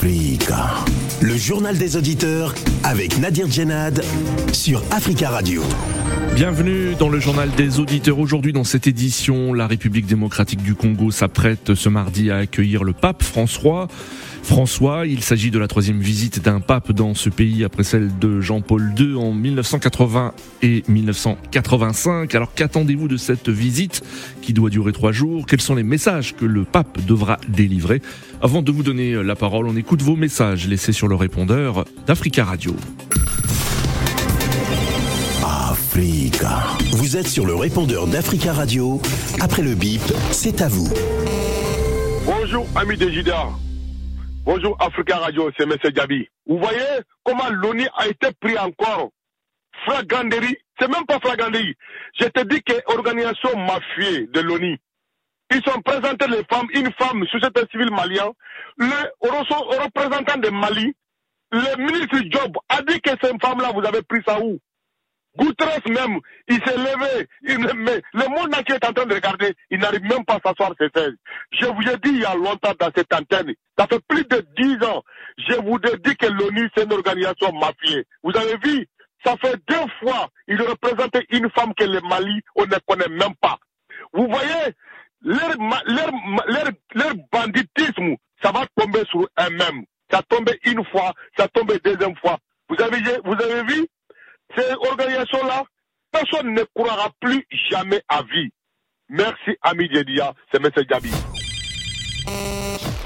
Le journal des auditeurs avec Nadir Djenad sur Africa Radio. Bienvenue dans le journal des auditeurs. Aujourd'hui, dans cette édition, la République démocratique du Congo s'apprête ce mardi à accueillir le pape François. François. Il s'agit de la troisième visite d'un pape dans ce pays après celle de Jean-Paul II en 1980 et 1985. Alors qu'attendez-vous de cette visite qui doit durer trois jours? Quels sont les messages que le pape devra délivrer? Avant de vous donner la parole, on écoute vos messages laissés sur le répondeur d'Africa Radio. Africa. Vous êtes sur le répondeur d'Africa Radio. Après le bip, c'est à vous. Bonjour, amis des Jida. Bonjour Africa Radio, c'est M. Gabi. Vous voyez comment l'ONU a été pris encore Flagranderie, c'est même pas flagranderie. Je te dis que l'organisation mafieux de l'ONU, ils sont présentés les femmes, une femme, société civile malien, le représentant de Mali, le ministre Job a dit que cette femme-là, vous avez pris ça où? Goutres même, il s'est levé. mais le monde entier est en train de regarder. Il n'arrive même pas à s'asseoir ses chaises. Je vous ai dit il y a longtemps dans cette antenne, ça fait plus de dix ans, je vous ai dit que l'ONU c'est une organisation mafiée. Vous avez vu, ça fait deux fois, il représentait une femme que le Mali, on ne connaît même pas. Vous voyez, leur, leur, leur, leur banditisme, ça va tomber sur eux-mêmes. Ça tombe une fois, ça tombe deuxième fois. Vous avez, vous avez vu ces organisations-là, personne ne croira plus jamais à vie. Merci, ami Djedia, c'est M. Gabi.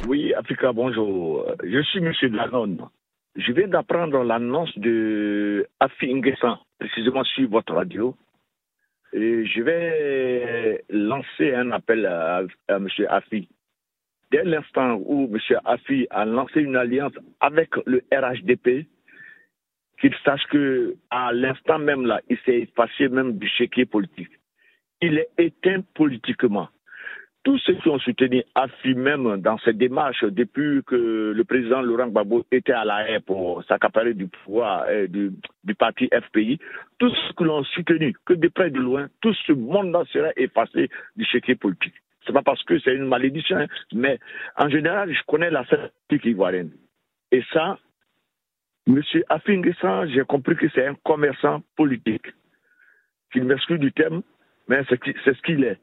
Oui, Africa, bonjour. Je suis M. Danon. Je viens d'apprendre l'annonce de Afi Nguessan, précisément sur votre radio. Et je vais lancer un appel à, à M. Afi. Dès l'instant où M. Afi a lancé une alliance avec le RHDP, qu'il sache que à l'instant même là, il s'est effacé même du chéquier politique. Il est éteint politiquement. Tous ceux qui ont soutenu AFI même dans cette démarche depuis que le président Laurent Gbagbo était à la haie pour s'accaparer du pouvoir euh, du, parti FPI, tous ceux qui l'ont soutenu, que de près de loin, tout ce monde-là serait effacé du chéquier politique. C'est pas parce que c'est une malédiction, hein, mais en général, je connais la politique ivoirienne. Et ça, Monsieur Afinguessan, j'ai compris que c'est un commerçant politique. Qu'il m'excuse du thème, mais c'est ce qu'il est.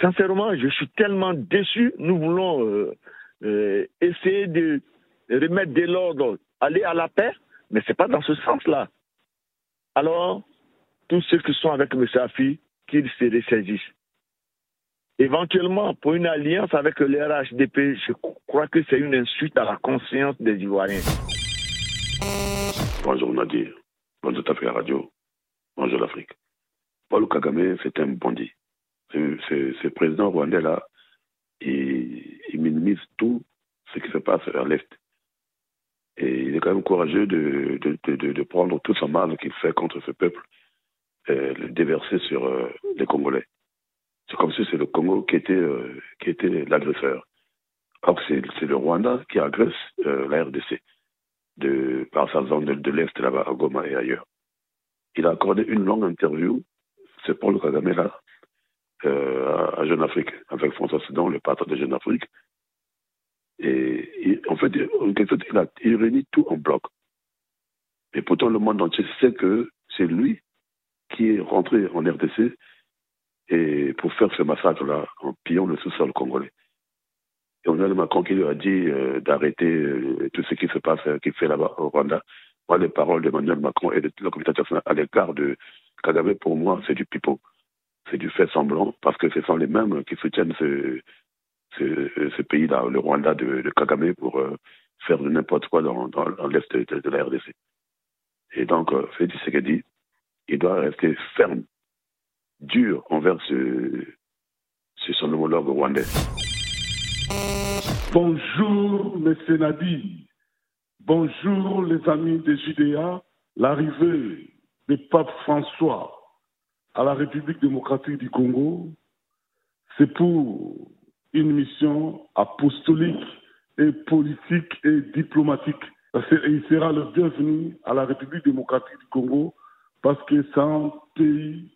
Sincèrement, je suis tellement déçu. Nous voulons euh, euh, essayer de remettre de l'ordre, aller à la paix, mais ce n'est pas dans ce sens-là. Alors, tous ceux qui sont avec M. Afi, qu'ils se ressaisissent. Éventuellement, pour une alliance avec le RHDP, je crois que c'est une insulte à la conscience des Ivoiriens. Bonjour Nadir. Bonjour Tafé Radio. Bonjour l'Afrique. Paul Kagame, c'est un bandit. Ce président rwandais-là, il, il, minimise tout ce qui se passe à l'Est. Et il est quand même courageux de, prendre tout son mal qu'il fait contre ce peuple et le déverser sur euh, les Congolais. C'est comme si c'est le Congo qui était, euh, était l'agresseur. Or, c'est le Rwanda qui agresse euh, la RDC de, par sa zone de, de l'Est là-bas, à Goma et ailleurs. Il a accordé une longue interview, c'est Paul Kagame là, euh, à Jeune Afrique, avec François Sedan, le patron de Jeune Afrique. Et en fait, il, a, il réunit tout en bloc. Et pourtant, le monde entier sait que c'est lui qui est rentré en RDC et pour faire ce massacre-là en pillant le sous-sol congolais. Et on Macron qui lui a dit euh, d'arrêter euh, tout ce qui se passe, euh, qu'il fait là-bas au Rwanda. Moi, les paroles d'Emmanuel Macron et de la communauté internationale à l'égard de Kagame, pour moi, c'est du pipeau. C'est du fait semblant, parce que ce sont les mêmes qui soutiennent ce, ce, ce pays-là, le Rwanda de, de Kagame, pour euh, faire n'importe quoi dans, dans, dans l'Est de, de, la RDC. Et donc, euh, Félix Tshisekedi, il doit rester ferme, dur envers ce, ce son homologue rwandais. Bonjour, Monsieur Nadi. Bonjour, les amis de Judéa. L'arrivée du pape François à la République démocratique du Congo, c'est pour une mission apostolique et politique et diplomatique. Il sera le bienvenu à la République démocratique du Congo parce que c'est un pays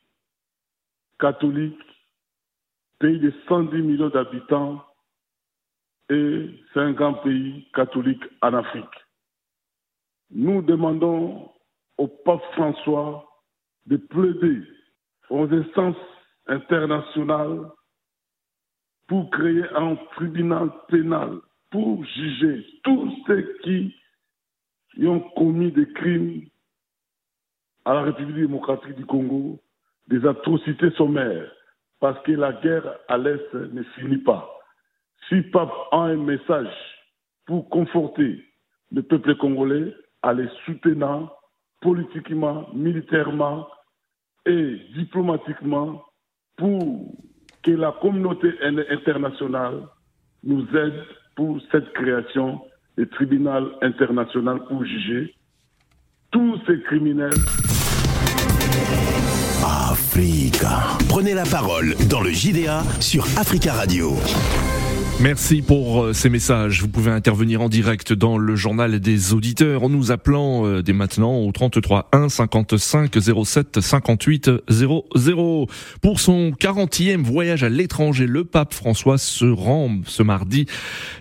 catholique, pays de 110 millions d'habitants, et c'est un grand pays catholique en Afrique. Nous demandons au pape François de plaider aux instances internationales pour créer un tribunal pénal pour juger tous ceux qui ont commis des crimes à la République démocratique du Congo, des atrocités sommaires, parce que la guerre à l'Est ne finit pas. Si Pape a un message pour conforter le peuple congolais, à les soutenir politiquement, militairement et diplomatiquement pour que la communauté internationale nous aide pour cette création du tribunal international pour juger tous ces criminels. Africa. Prenez la parole dans le JDA sur Africa Radio. Merci pour euh, ces messages. Vous pouvez intervenir en direct dans le journal des auditeurs en nous appelant euh, dès maintenant au 33 1 55 07 58 00. Pour son 40e voyage à l'étranger, le pape François se rend ce mardi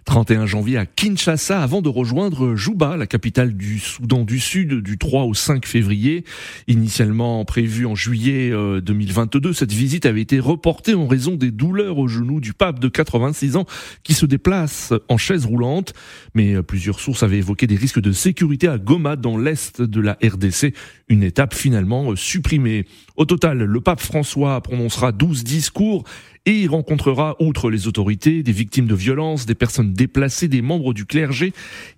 31 janvier à Kinshasa avant de rejoindre Juba, la capitale du Soudan du Sud, du 3 au 5 février. Initialement prévue en juillet 2022, euh, cette visite avait été reportée en raison des douleurs au genou du pape de 86 ans qui se déplace en chaise roulante. Mais euh, plusieurs sources avaient évoqué des risques de sécurité à Goma, dans l'est de la RDC, une étape finalement euh, supprimée. Au total, le pape François prononcera 12 discours et il rencontrera, outre les autorités, des victimes de violences, des personnes déplacées, des membres du clergé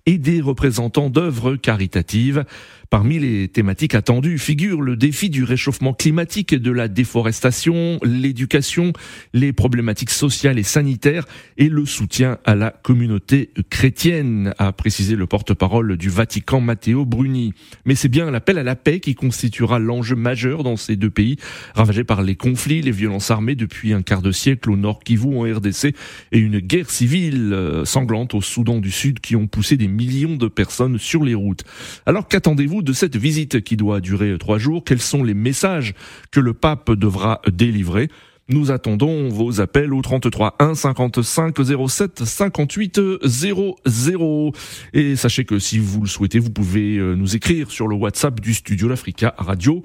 et des représentants d'œuvres caritatives. Parmi les thématiques attendues figurent le défi du réchauffement climatique, de la déforestation, l'éducation, les problématiques sociales et sanitaires et le soutien à la communauté chrétienne, a précisé le porte-parole du Vatican Matteo Bruni. Mais c'est bien l'appel à la paix qui constituera l'enjeu majeur dans ces deux pays, ravagés par les conflits, les violences armées depuis un quart de siècle au nord Kivu en RDC et une guerre civile euh, sanglante au Soudan du Sud qui ont poussé des millions de personnes sur les routes. Alors qu'attendez-vous de cette visite qui doit durer trois jours? Quels sont les messages que le pape devra délivrer? Nous attendons vos appels au 33 1 55 07 58 00. Et sachez que si vous le souhaitez, vous pouvez euh, nous écrire sur le WhatsApp du studio L'Africa Radio.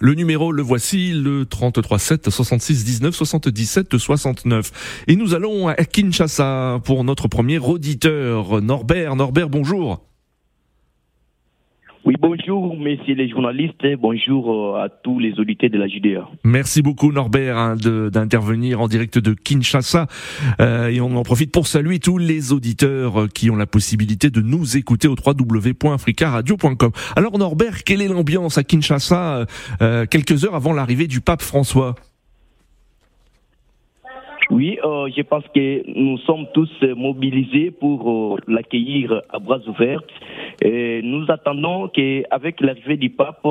Le numéro, le voici, le 33 7 66 19 77 69. Et nous allons à Kinshasa pour notre premier auditeur, Norbert. Norbert, bonjour. Oui, bonjour, messieurs les journalistes, bonjour euh, à tous les auditeurs de la JDA. Merci beaucoup, Norbert, hein, d'intervenir en direct de Kinshasa. Euh, et on en profite pour saluer tous les auditeurs euh, qui ont la possibilité de nous écouter au www.africaradio.com. Alors, Norbert, quelle est l'ambiance à Kinshasa quelques heures avant l'arrivée du pape François? Oui, euh, je pense que nous sommes tous mobilisés pour l'accueillir à bras ouverts. Et nous attendons qu'avec l'arrivée du pape,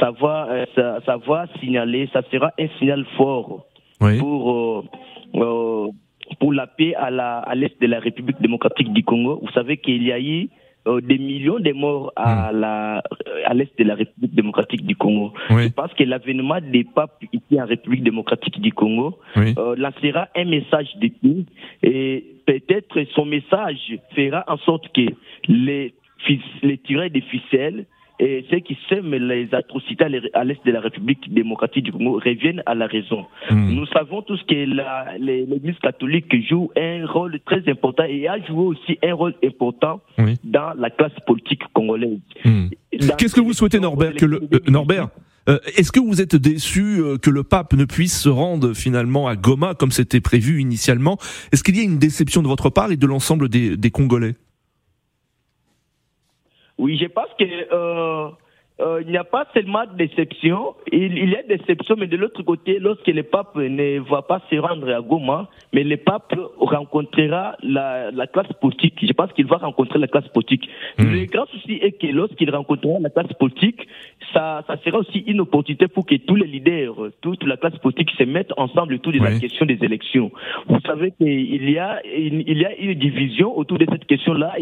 ça va, euh, ça, ça, va signaler, ça sera un signal fort pour pour la paix à la à l'est de la République démocratique du Congo. Vous savez qu'il y a eu euh, des millions de morts à hmm. la à l'est de la République démocratique du Congo. Je pense que l'avènement des papes ici en République démocratique du Congo euh, lancera un message de paix et peut-être son message fera en sorte que les les tireurs des ficelles et ceux qui sèment les atrocités à l'est de la République démocratique du Congo reviennent à la raison. Hmm. Nous savons tous que l'Église catholique joue un rôle très important et a joué aussi un rôle important dans la classe politique congolaise. Hmm. Qu'est-ce que vous souhaitez, Norbert, que le, euh, Norbert euh, Est-ce que vous êtes déçu euh, que le pape ne puisse se rendre finalement à Goma comme c'était prévu initialement? Est-ce qu'il y a une déception de votre part et de l'ensemble des Congolais? Oui, je pense que euh, euh, il n'y a pas seulement de déception, il, il, y a déception, mais de l'autre côté, lorsque le pape ne va pas se rendre à Goma, mais le pape rencontrera la, la classe politique. Je pense qu'il va rencontrer la classe politique. Hmm. Le grand souci est que lorsqu'il rencontrera la classe politique, ça, ça sera aussi une opportunité pour que tous les leaders, toute la classe politique se mettent ensemble autour de la question des élections. Vous savez qu'il y a, il, y a une division autour de cette question-là.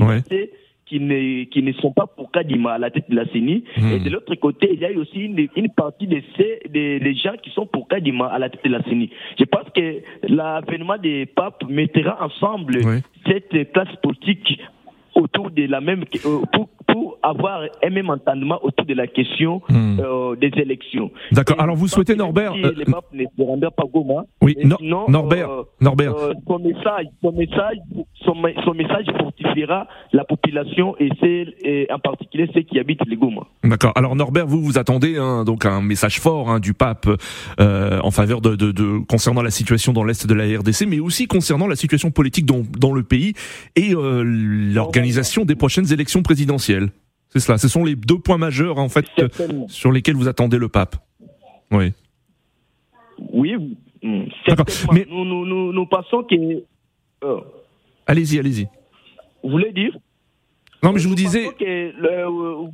Qui ne, qui ne sont pas pour Kadima à la tête de la CENI. Hmm. Et de l'autre côté, il y a aussi une, une partie de ces des, des gens qui sont pour Kadima à la tête de la CENI. Je pense que l'avènement des papes mettra ensemble Oui. cette classe politique autour de la même euh, pour avoir un même entendement autour de la question Hmm. euh, des élections. D'accord. Alors vous souhaitez Norbert si euh, les papes ne se pas Goma, Oui, Nor- sinon, Norbert, euh, Norbert. euh, son message, son message, son, me- son message fortifiera la population et, c'est et en particulier ceux qui habitent les Goma. D'accord. Alors Norbert, vous vous attendez hein, donc à un message fort hein, du pape euh, en faveur de, de, de concernant la situation dans l'est de la RDC, mais aussi concernant la situation politique dans, dans le pays et euh, l'organisation des prochaines élections présidentielles. C'est cela. Ce sont les deux points majeurs en fait euh, sur lesquels vous attendez le pape. Oui. Oui, mm. Mais- Nous, nous, nous, nous pensons que. euh, Allez-y, allez-y. vous voulez dire? Non, mais je vous disais. que le-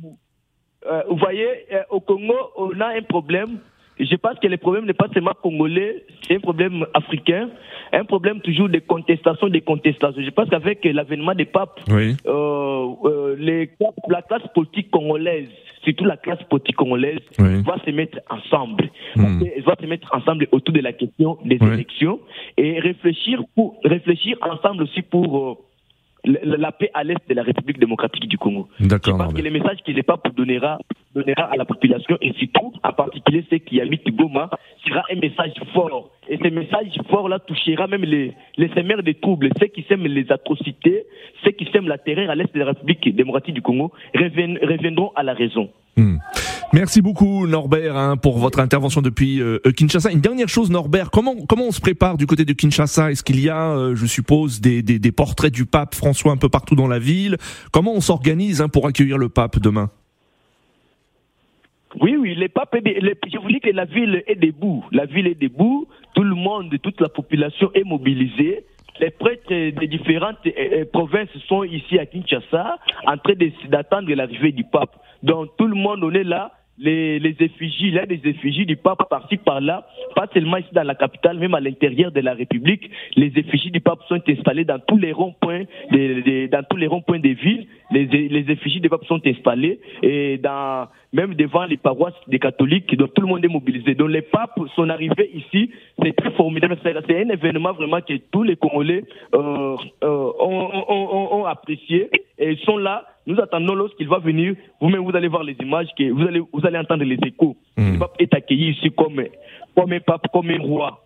euh, vous voyez, au Congo, on a un problème. Je pense que le problème n'est pas seulement congolais, c'est un problème africain, un problème toujours de contestation, des contestations. Je pense qu'avec l'avènement des papes, Oui. euh, euh, les, la classe politique congolaise, surtout la classe politique congolaise, Oui. va se mettre ensemble. Hmm. Elle va se mettre ensemble autour de la question des Oui. élections et réfléchir pour réfléchir ensemble aussi pour euh, la, la paix à l'est de la République démocratique du Congo. Je D'accord. pense que le message que le pape donnera, donnera à la population et surtout, en particulier ceux qui habitent Goma, sera un message fort. Et ce message fort-là touchera même les, les semeurs de troubles, ceux qui sèment les atrocités, ceux qui sèment la terreur à l'est de la République démocratique du Congo, reviendront à la raison. Hmm. Merci beaucoup Norbert hein, pour votre intervention depuis euh, Kinshasa. Une dernière chose Norbert, comment comment on se prépare du côté de Kinshasa? Est-ce qu'il y a, euh, je suppose, des, des, des portraits du pape François un peu partout dans la ville? Comment on s'organise hein, pour accueillir le pape demain? Oui, oui, les papes, je vous dis que la ville est debout. La ville est debout. Tout le monde, toute la population est mobilisée. Les prêtres des différentes euh, euh, provinces sont ici à Kinshasa, en train d'attendre l'arrivée du pape. Donc tout le monde, on est là. Les, les effigies, a des effigies du pape par-ci par-là, pas seulement ici dans la capitale, même à l'intérieur de la République. Les effigies du pape sont installées dans tous les ronds-points, des- des- dans tous les ronds-points des villes. Les, les effigies du pape sont installées et dans même devant les paroisses des catholiques, donc tout le monde est mobilisé. Donc les papes, son arrivée ici, c'est très formidable. C'est un événement vraiment que tous les Congolais euh, euh, ont, ont- ont- ont apprécié et ils sont là. Nous attendons lorsqu'il va venir. Vous-même, vous allez voir les images, que vous allez, vous allez entendre les échos. Le pape est accueilli ici comme, comme un pape, comme un roi.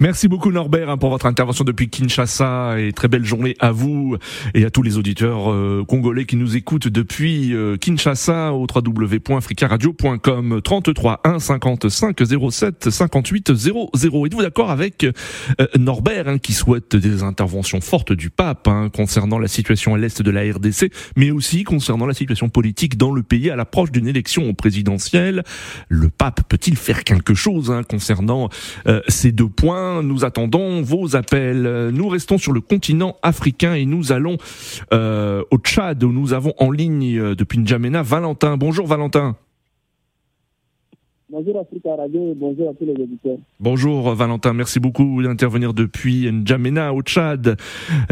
Merci beaucoup Norbert hein, pour votre intervention depuis Kinshasa et très belle journée à vous et à tous les auditeurs euh, congolais qui nous écoutent depuis euh, Kinshasa au www.africaradio.com 33 1 55 07 58 00. Êtes-vous d'accord avec euh, Norbert hein, qui souhaite des interventions fortes du pape hein, concernant la situation à l'est de la RDC mais aussi concernant la situation politique dans le pays à l'approche d'une élection présidentielle? Le pape peut-il faire quelque chose concernant ces deux points? Nous attendons vos appels. Nous restons sur le continent africain et nous allons euh, au Tchad où nous avons en ligne euh, depuis N'Djamena Valentin. Bonjour Valentin. Bonjour Africa Radio et bonjour à tous les auditeurs. Bonjour euh, Valentin, merci beaucoup d'intervenir depuis N'Djamena au Tchad.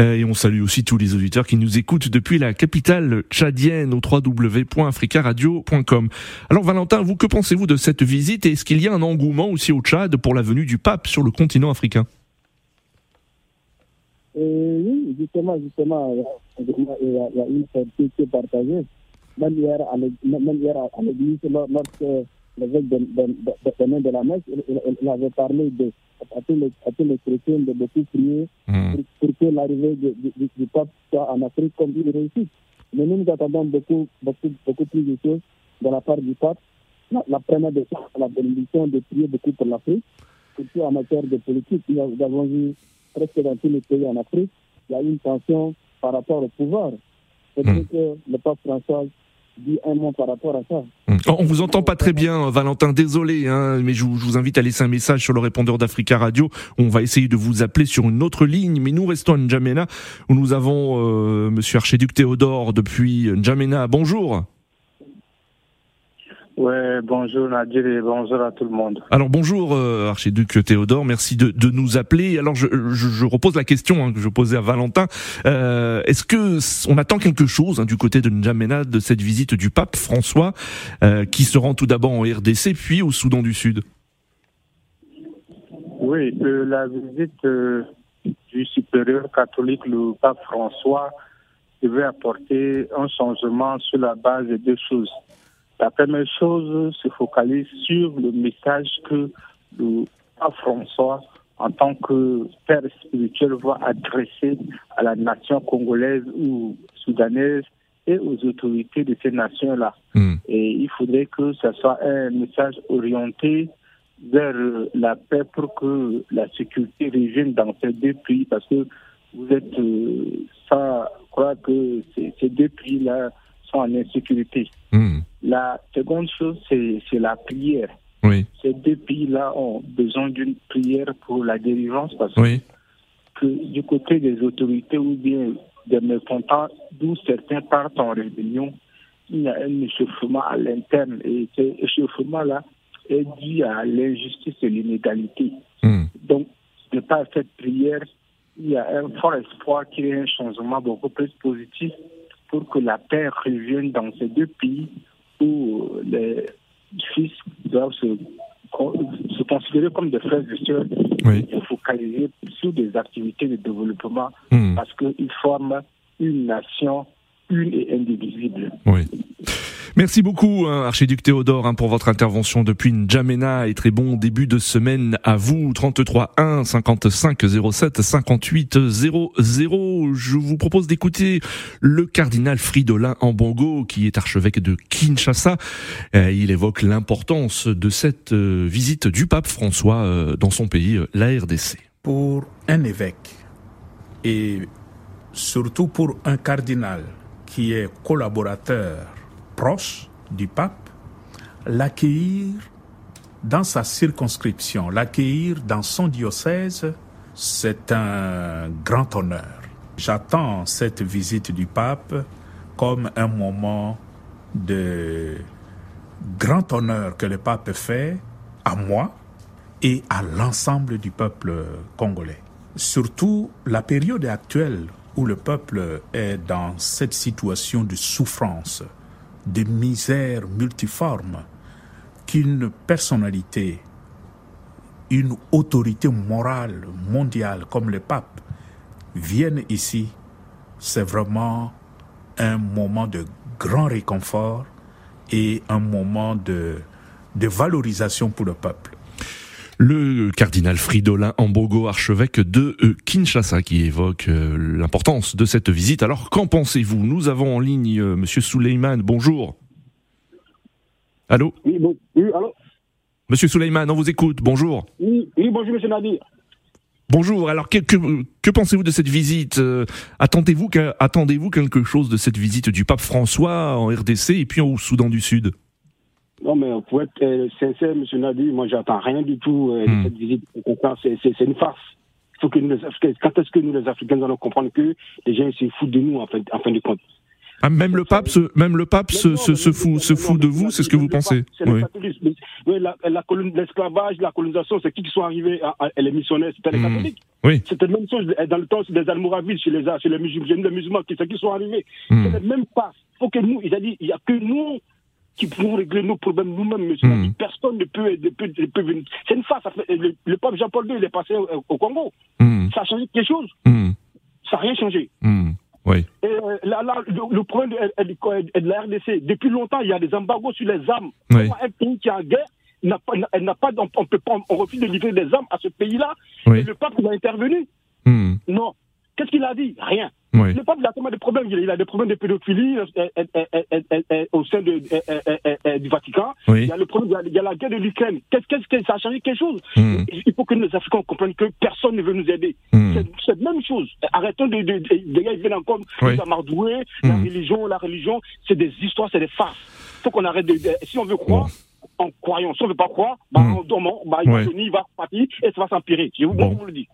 Euh, et on salue aussi tous les auditeurs qui nous écoutent depuis la capitale tchadienne au www.africaradio.com. Alors Valentin, vous que pensez-vous de cette visite? Et est-ce qu'il y a un engouement aussi au Tchad pour la venue du pape sur le continent africain? Et oui, justement, justement, il y a, il y une partagée. Même hier à l'église, lorsque l'évêque de, de, de, de, de la messe, il, avait parlé de, à, tous les, chrétiens de beaucoup prier Hmm. pour, que l'arrivée du, pape soit en Afrique comme une réussite. Mais nous, nous attendons beaucoup, beaucoup, beaucoup plus de choses de la part du pape. La, première des choses, la bénédiction de prier beaucoup pour l'Afrique, surtout en matière de politique. Nous, avons vu presque dans tous les pays en Afrique, il y a une tension par rapport au pouvoir. C'est Mm. que le pape François On vous entend pas très bien, Valentin. Désolé, hein, mais je vous, je vous invite à laisser un message sur le répondeur d'Africa Radio. On va essayer de vous appeler sur une autre ligne, mais nous restons à N'Djamena où nous avons euh, Monsieur Archiduc Théodore depuis N'Djamena. Bonjour. Ouais, bonjour Nadir et bonjour à tout le monde. Alors bonjour euh, archiduc Théodore, merci de, de, nous appeler. Alors je, je, je repose la question hein, que je posais à Valentin. Euh, Est-ce que on attend quelque chose hein, du côté de N'Djamena de cette visite du pape François, euh, qui se rend tout d'abord en RDC puis au Soudan du Sud? Oui, euh, la visite euh, du supérieur catholique, le pape François, devait apporter un changement sur la base de deux choses. La première chose se focalise sur le message que le pape François, en tant que père spirituel, va adresser à la nation congolaise ou soudanaise et aux autorités de ces nations-là. Hmm. Et il faudrait que ce soit un message orienté vers la paix pour que la sécurité revienne dans ces deux pays parce que vous êtes euh, sans croire que ces, ces deux pays-là sont en insécurité. Hmm. La seconde chose, c'est la prière. Oui, Ces deux pays-là ont besoin d'une prière pour la délivrance parce oui, que du côté des autorités ou bien des mécontents, d'où certains partent en rébellion, il y a un échauffement à l'interne et cet échauffement-là est dû à l'injustice et l'inégalité. Hmm. Donc, de par cette prière, il y a un fort espoir qu'il y ait un changement beaucoup plus positif pour que la paix revienne dans ces deux pays où euh, les fils doivent se, se considérer comme des frères et sœurs oui. et focaliser sur des activités de développement Hmm. parce qu'ils forment une nation une et indivisible. Oui. Merci beaucoup, hein, archiduc Théodore, hein, pour votre intervention depuis N'Djamena et très bon début de semaine à vous. 33 1 55 07 58 00. Je vous propose d'écouter le cardinal Fridolin Ambongo, qui est archevêque de Kinshasa. Euh, il évoque l'importance de cette euh, visite du pape François euh, dans son pays, la RDC. pour un évêque et surtout pour un cardinal qui est collaborateur proche du pape, l'accueillir dans sa circonscription, l'accueillir dans son diocèse, c'est un grand honneur. J'attends cette visite du pape comme un moment de grand honneur que le pape fait à moi et à l'ensemble du peuple congolais. Surtout la période actuelle où le peuple est dans cette situation de souffrance, de misère multiforme, qu'une personnalité, une autorité morale mondiale comme le pape vienne ici, c'est vraiment un moment de grand réconfort et un moment de, de valorisation pour le peuple. Le cardinal Fridolin Ambogo, archevêque de euh, Kinshasa, qui évoque euh, l'importance de cette visite. Alors, qu'en pensez-vous? Nous avons en ligne euh, Monsieur Souleyman. Bonjour. Allô? Oui, bon, oui, allô? Monsieur Souleyman, on vous écoute. Bonjour. oui, oui, bonjour, monsieur Nadir. Bonjour. Alors, que, que, que pensez-vous de cette visite? Euh, attendez-vous quelque chose de cette visite du pape François en RDC et puis au Soudan du Sud? Non, mais pour être euh, sincère, monsieur Nadir, moi, j'attends rien du tout euh, Hmm. de cette visite. C'est c'est- c'est une farce. Faut que nous, les quand est-ce que nous, les Africains, allons comprendre que les gens se foutent de nous, en, fait, en fin de compte? Ah, Même le pape, se, même le pape se, se, se fout, se fout de vous, c'est ce que vous pensez C'est Oui. la l'esclavage, la colonisation, c'est qui qui sont arrivés à, à- les missionnaires C'était les Hmm. catholiques. Oui. C'était la même chose dans le temps des Almoravides, chez les, chez les musulmans, les musulmans qui, c'est qui sont arrivés. Hmm. C'est le même pas. faut que nous, il a dit, il n'y a que nous qui pouvons régler nos problèmes nous-mêmes, monsieur. Hmm. Personne ne peut, ne peut, ne peut venir. C'est une fait- Le, le pape Jean-Paul II, il est passé au, au Congo. Hmm. Ça a changé quelque chose Hmm. Ça n'a rien changé. Oui. Et euh, là, là, le, le problème de, de- de- de la RDC, depuis longtemps, il y a des embargos sur les armes. Oui. Un pays qui est en guerre, n'a pas, elle n'a pas, on, peut pas, on refuse de livrer des armes à ce pays-là? Oui. Et le pape il a intervenu? Non. Qu'est-ce qu'il a dit Rien. Oui. Le il a tellement de problèmes. Il a des problèmes de pédophilie euh, euh, euh, euh, euh, euh, au sein de, euh, euh, euh, euh, du Vatican. Oui. Il y a le problème, il y a, il la guerre de l'Ukraine. Qu'est-ce que ça a changé quelque chose Hmm. Il faut que les Africains comprennent que personne ne veut nous aider. Hmm. C'est la même chose. Arrêtons de, de, de, les gars, ils viennent encore Oui. nous amadouer. La Hmm. religion, la religion, c'est des histoires, c'est des farces. faut qu'on arrête de, de- si on veut croire, en croyant. Si on ne veut pas croire, bah, Hmm. on- bah, Ouais. il va partir et ça va s'empirer. Je vous, Bon. vous le dis.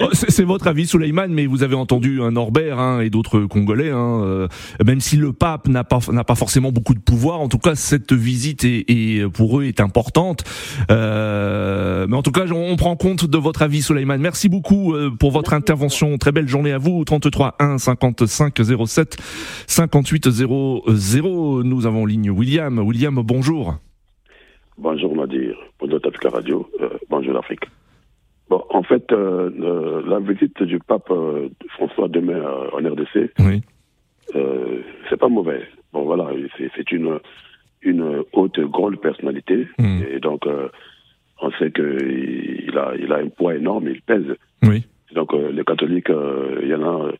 Oh, C'est votre avis, Souleymane, mais vous avez entendu un Norbert hein, et d'autres Congolais. Hein, euh, même si le pape n'a pas n'a pas forcément beaucoup de pouvoir, en tout cas cette visite est, est, pour eux est importante. Euh, mais en tout cas, on, on prend compte de votre avis, Souleymane. Merci beaucoup euh, pour votre intervention. Très belle journée à vous. 33 1 55 07 58 00. Nous avons en ligne William. William, bonjour. Bonjour Nadir, bonjour Africa Radio, euh, bonjour l'Afrique. Bon, en fait, euh, la visite du pape euh, François demain en RDC, Oui. c'est pas mauvais. Bon, voilà, c'est une, une haute, grande personnalité. Mm. Et donc, on sait qu'il il a, il a un poids énorme, il pèse. Oui. Donc, les catholiques, il y en a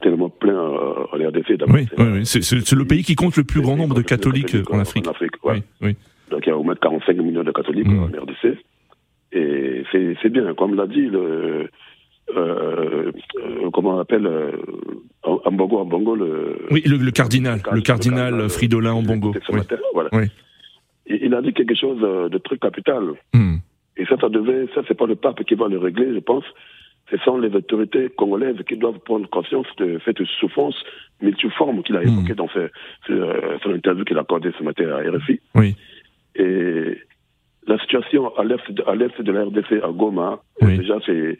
tellement plein euh, en RDC. Oui, oui, oui. C'est le pays qui compte le plus grand nombre de catholiques en Afrique. En Afrique, ouais. Oui. Donc il y a au moins 45 millions de catholiques Mm. en RDC. Et c'est c'est bien, comme l'a dit le. Euh, euh, comment on appelle euh, Ambongo, Ambongo, le. Oui, le, le cardinal, le cardinal Fridolin en bongo. ce Oui. matin, voilà. Oui. Et il a dit quelque chose de très capital. Hmm. Et ça, ça devait, ça, c'est pas le pape qui va le régler, je pense. Ce sont les autorités congolaises qui doivent prendre conscience de cette souffrance multiforme qu'il a évoquée dans son interview qu'il a accordé ce matin à RFI. Oui. Et la situation à l'est de, la RDC, à Goma, Oui. déjà, c'est.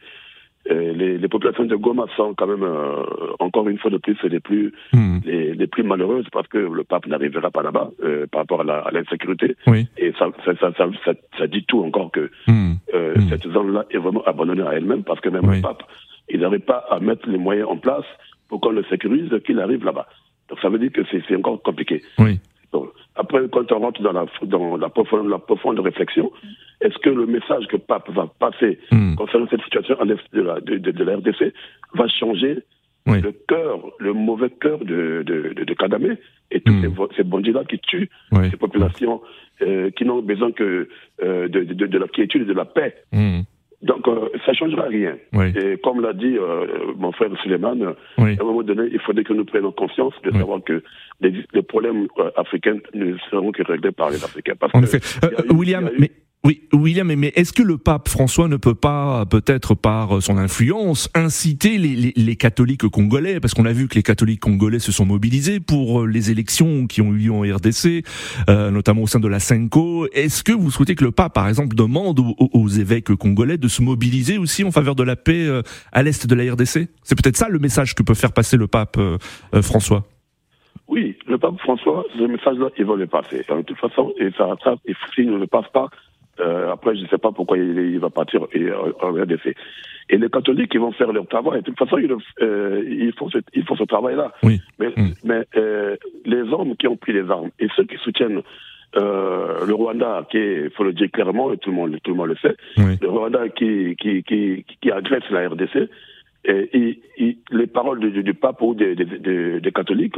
euh, les, les populations de Goma sont quand même, euh, encore une fois de plus, les plus, Hmm. les, les plus malheureuses parce que le pape n'arrivera pas là-bas euh, par rapport à l'insécurité. Oui. Et ça, ça, ça, ça, ça- ça dit tout encore que Hmm. euh, Mm. cette zone-là est vraiment abandonnée à elle-même parce que même Oui. le pape, il n'arrive pas à mettre les moyens en place pour qu'on le sécurise, qu'il arrive là-bas. Donc ça veut dire que c'est c'est encore compliqué. Oui. Donc, après, quand on rentre dans la, dans la, profonde, la profonde réflexion, est-ce que le message que le pape va passer Hmm. concernant cette situation de la, de, de- de la RDC va changer Oui. le cœur, le mauvais cœur de, de, de, de Kadamé et tous Mm. ces, bandits-là qui tuent Oui. ces populations euh, qui n'ont besoin que euh, de, de, de la quiétude et de la paix. Hmm. Donc, euh, ça ne changera rien. Oui. Et comme l'a dit mon frère Suleiman, à un moment donné, il faudrait que nous prenions conscience de savoir que les, les problèmes euh, africains ne seront que réglés par les Africains. Parce En effet. Euh, eu- William, mais oui, William, mais- est-ce que le pape François ne peut pas, peut-être par son influence, inciter les, les- les catholiques congolais, parce qu'on a vu que les catholiques congolais se sont mobilisés pour les élections qui ont eu lieu en RDC, euh, notamment au sein de la Senko. Est-ce que vous souhaitez que le pape, par exemple, demande aux, aux évêques congolais de se mobiliser aussi en faveur de la paix euh, à l'est de la RDC C'est peut-être ça le message que peut faire passer le pape euh, euh, François. Oui, le pape François, ce message-là, il va le passer. De toute façon, et ça, ça, et s'il ne le passe pas, euh, après, je ne sais pas pourquoi il, il va partir et, euh, en RDC. Et les catholiques, ils vont faire leur travail. De toute façon, ils, euh, ils font ce, ils font ce travail-là. Oui. Mais, Mm. mais les hommes qui ont pris les armes et ceux qui soutiennent le Rwanda, qui il faut le dire clairement, et tout le monde, tout le monde le sait, Oui. le Rwanda qui, qui, qui, qui agresse la RDC, et, et- et les paroles du, du pape ou des, des, des- des catholiques,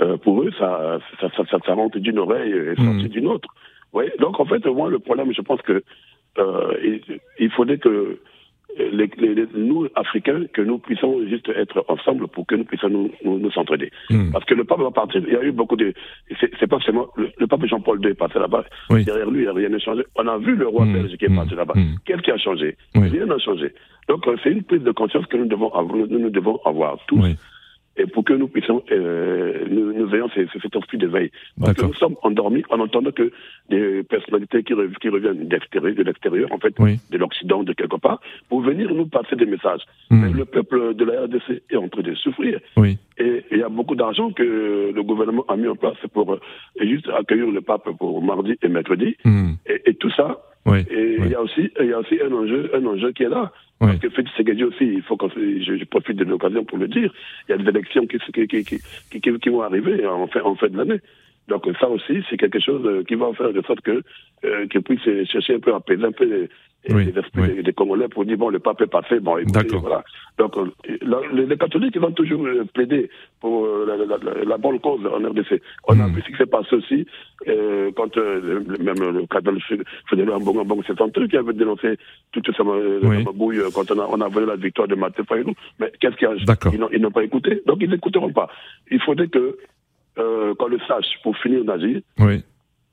euh, pour eux, ça, ça, ça, ça, ça rentre d'une oreille et sortit d'une autre. Ouais. Donc, en fait, moi, le problème, je pense que euh, il, il faudrait que les, les- les- nous, Africains, que nous puissions juste être ensemble pour que nous puissions nous, nous, nous s'entraider. Mm. Parce que le pape va partir, il y a eu beaucoup de... C'est pas seulement... Le, le pape Jean-Paul II est passé là-bas. Oui. Derrière lui, il n'y a rien n'a changé. On a vu le roi Mm. belge qui est Mm. passé là-bas. Mm. Qu'est-ce qui a changé? Oui. Rien n'a changé. Donc, euh, c'est une prise de conscience que nous devons avoir, nous, nous devons avoir tous. Oui. Et pour que nous puissions, euh, nous, nous ayons ce- ce- cet esprit d'éveil. Parce que nous sommes endormis en entendant que des personnalités qui, rev- qui reviennent d'extérieur, de l'extérieur, en fait, Oui. de l'Occident, de quelque part, pour venir nous passer des messages. Mm. Mais le peuple de la RDC est en train de souffrir. Oui. Et il y a beaucoup d'argent que le gouvernement a mis en place pour euh, juste accueillir le pape pour mardi et mercredi. Mm. Et, et tout ça. Oui. Et il y a aussi, il y a aussi un enjeu, un enjeu qui est là. Oui. Parce que Félix Seguedi aussi, il faut que je, je profite de l'occasion pour le dire. Il y a des élections qui, qui, qui, qui, vont arriver en fin, en fin de l'année. Donc ça aussi, c'est quelque chose euh, qui va faire de sorte que euh, qu'ils puissent chercher un peu à apaiser un peu les, Oui, esprits oui. des, des Congolais pour dire bon le pape est passé, bon écoutez, voilà. Donc la- les, les catholiques ils vont toujours euh, plaider pour euh, la, la, la, la bonne cause en RDC. On a vu ce qui s'est passé aussi euh, quand euh, même le cardinal Fédéral Mbongo Mbongo c'est eux qui avait dénoncé toute cette Oui. mabouille euh, quand on a, on a volé la victoire de Maté Fayou. Mais qu'est-ce qu'il y a. Ils n'ont- pas écouté, donc ils n'écouteront pas. Il faudrait que euh, qu'on le sache pour finir d'agir Oui.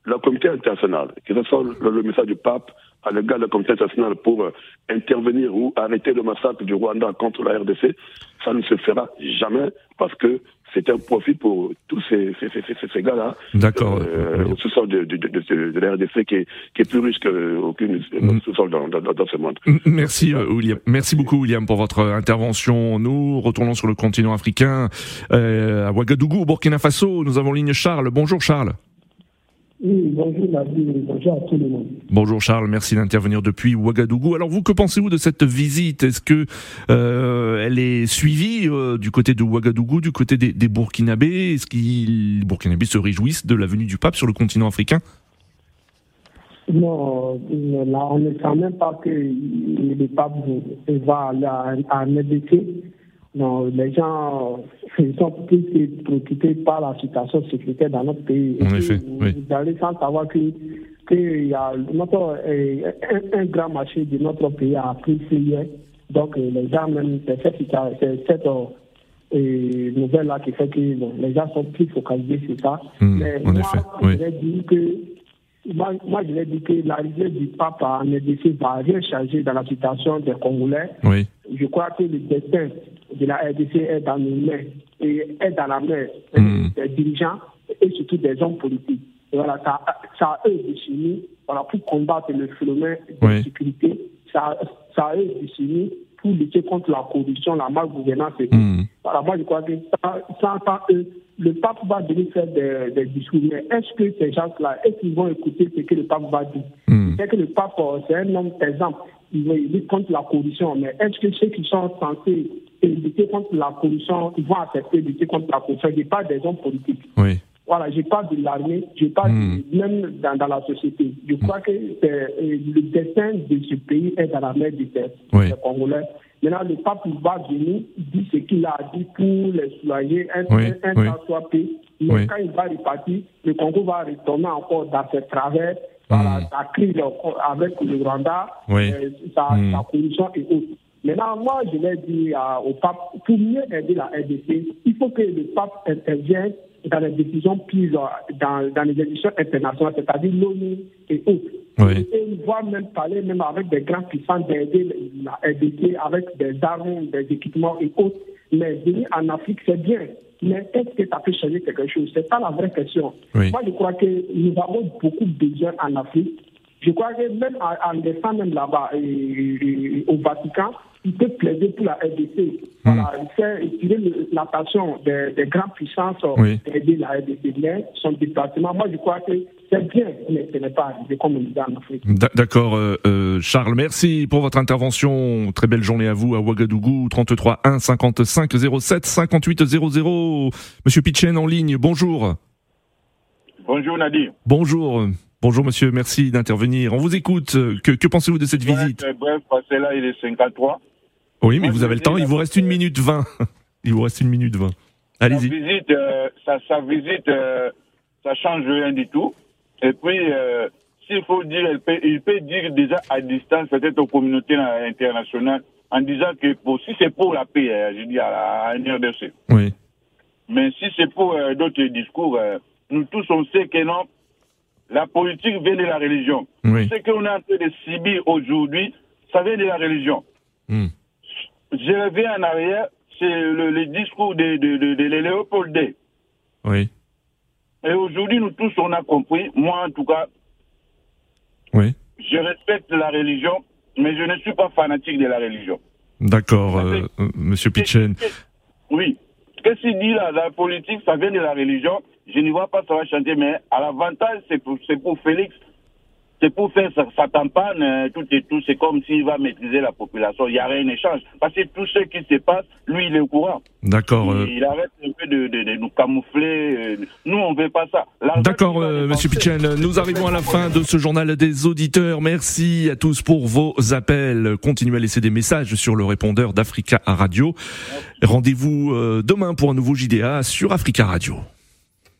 le comité international, que ce soit le, le message du pape à l'égard du comité international pour euh, intervenir ou arrêter le massacre du Rwanda contre la RDC, ça ne se fera jamais parce que c'est un profit pour tous ces, ces, ces, ces, ces gars-là. D'accord. Euh, au sous-sol de, de, de, de, de la RDC qui est, qui est plus riche qu'aucune Mm. sous-sol dans, dans, dans ce monde. Merci euh, William. Merci beaucoup William pour votre intervention. Nous retournons sur le continent africain euh, à Ouagadougou, au Burkina Faso. Nous avons ligne Charles. Bonjour Charles. Oui, bonjour à tout le monde. Bonjour Charles, merci d'intervenir depuis Ouagadougou. Alors vous, que pensez-vous de cette visite? Est-ce que euh, elle est suivie euh, du côté de Ouagadougou, du côté des, des Burkinabés? Est-ce qu'ils les Burkinabés se réjouissent de la venue du pape sur le continent africain? Non, euh, là, on ne sent même pas que le pape va aller à, à. Non, les gens ils sont plus préoccupés par la situation sécuritaire dans notre pays. En effet, vous, oui. vous allez sans savoir que qu'il y a notre, euh, un, un grand marché de notre pays a pris hier. Donc, euh, les gens, même, c'est cette, euh, euh, nouvelle-là qui fait que bon, les gens sont plus focalisés sur ça. Hmm, Mais en moi, effet, je oui. vais dire que moi, moi, je vais dire que l'arrivée du pape en RDC va rien changer dans la situation des Congolais. Oui. Je crois que le destin de la RDC est dans nos mains et est dans la main des dirigeants et surtout des hommes politiques. Et voilà, ça, ça a eux défini voilà, pour combattre le phénomène de Oui. sécurité. Ça, ça a eux défini pour lutter contre la corruption, la malgouvernance Hmm. voilà, moi je crois que sans, sans, sans eux, le pape va venir faire des, des discours. Mais est-ce que ces gens-là, est-ce qu'ils vont écouter ce que le pape va dire? Hmm. C'est que le pape, euh, c'est un homme, exemple, il va lutter contre la corruption. Mais est-ce que ceux qui sont censés lutter contre la corruption, ils vont accepter de lutter contre la corruption? Je parle des hommes politiques. Oui. Voilà, je parle de l'armée, je parle Hmm. de- même dans, dans la société. Je crois que euh, le destin de ce pays est dans la main des, des Oui. Congolais. Maintenant, le pape va venir dire ce qu'il a dit pour les soulager, un, Oui, un, un oui. temps soit. Mais Oui. quand il va repartir, le Congo va retourner encore dans ses travers, voilà, Hmm. sa crise avec le Rwanda, Oui. euh, sa, Hmm. sa corruption et autres. Maintenant, moi, je vais dire euh, au pape, pour mieux aider la RDC, il faut que le pape intervienne dans les décisions prises euh, dans, dans les institutions internationales, c'est-à-dire l'ONU et autres. Oui. Et voire même parler même avec des grands puissants d'aider la RDC avec des armes, des équipements et autres. Mais venir en Afrique, c'est bien. Mais est-ce que ça peut changer quelque chose? C'est pas la vraie question. Oui. Moi, je crois que nous avons beaucoup besoin en Afrique. Je crois que même en, en laissant même là-bas, et- et- au Vatican, il peut plaider pour la RDC. Voilà, faire tirer le- l'attention des, des grandes puissances euh, Oui. d'aider la RDC. Mais son déplacement, moi, je crois que c'est bien, mais ce n'est pas arrivé comme on dit en Afrique. D'a- D'accord, euh, euh, Charles, merci pour votre intervention. Très belle journée à vous à Ouagadougou, 33 1 55 07 58 00. Monsieur Pitchen en ligne, bonjour. Bonjour Nadir. Bonjour. Bonjour monsieur, merci d'intervenir. On vous écoute. Que, que pensez-vous de cette visite? bref, parce que là, il est 53. Oui, mais moi, vous avez le temps, il vous reste une minute 20. Il vous reste une minute 20. Sa Allez-y. visite, euh, sa, sa visite, euh, ça change rien du tout. Et puis, euh, s'il faut dire, peut- il peut dire déjà à distance, peut-être aux communautés internationales, en disant que pour, si c'est pour la paix, euh, je dis à la à la RDC, Oui. mais si c'est pour d'autres discours, nous tous on sait que non, la politique vient de la religion. Oui. Ce qu'on est en train de subir aujourd'hui, ça vient de la religion. Hmm. Je reviens en arrière, c'est le, le discours de, de, de, de Léopold D. Oui. Et aujourd'hui, nous tous, on a compris, moi en tout cas, Oui. je respecte la religion, mais je ne suis pas fanatique de la religion. D'accord, euh, euh, monsieur Pitchen. Oui. Qu'est-ce qu'il dit là La politique, ça vient de la religion. Je n'y vois pas ça va chanter, mais à l'avantage, c'est pour, c'est pour Félix. C'est pour faire sa, sa campagne, euh, tout et tout. C'est comme s'il va maîtriser la population. Il y a rien d'échange. Parce que tout ce qui se passe, lui, il est au courant. D'accord. euh, Il arrête un peu de, de, de nous camoufler. euh, Nous, on veut pas ça. D'accord, euh, Monsieur Pitchen. Nous arrivons à la fin de ce journal des auditeurs. Merci à tous pour vos appels. Continuez à laisser des messages sur le répondeur d'Africa Radio. Rendez-vous euh, demain pour un nouveau JDA sur Africa Radio.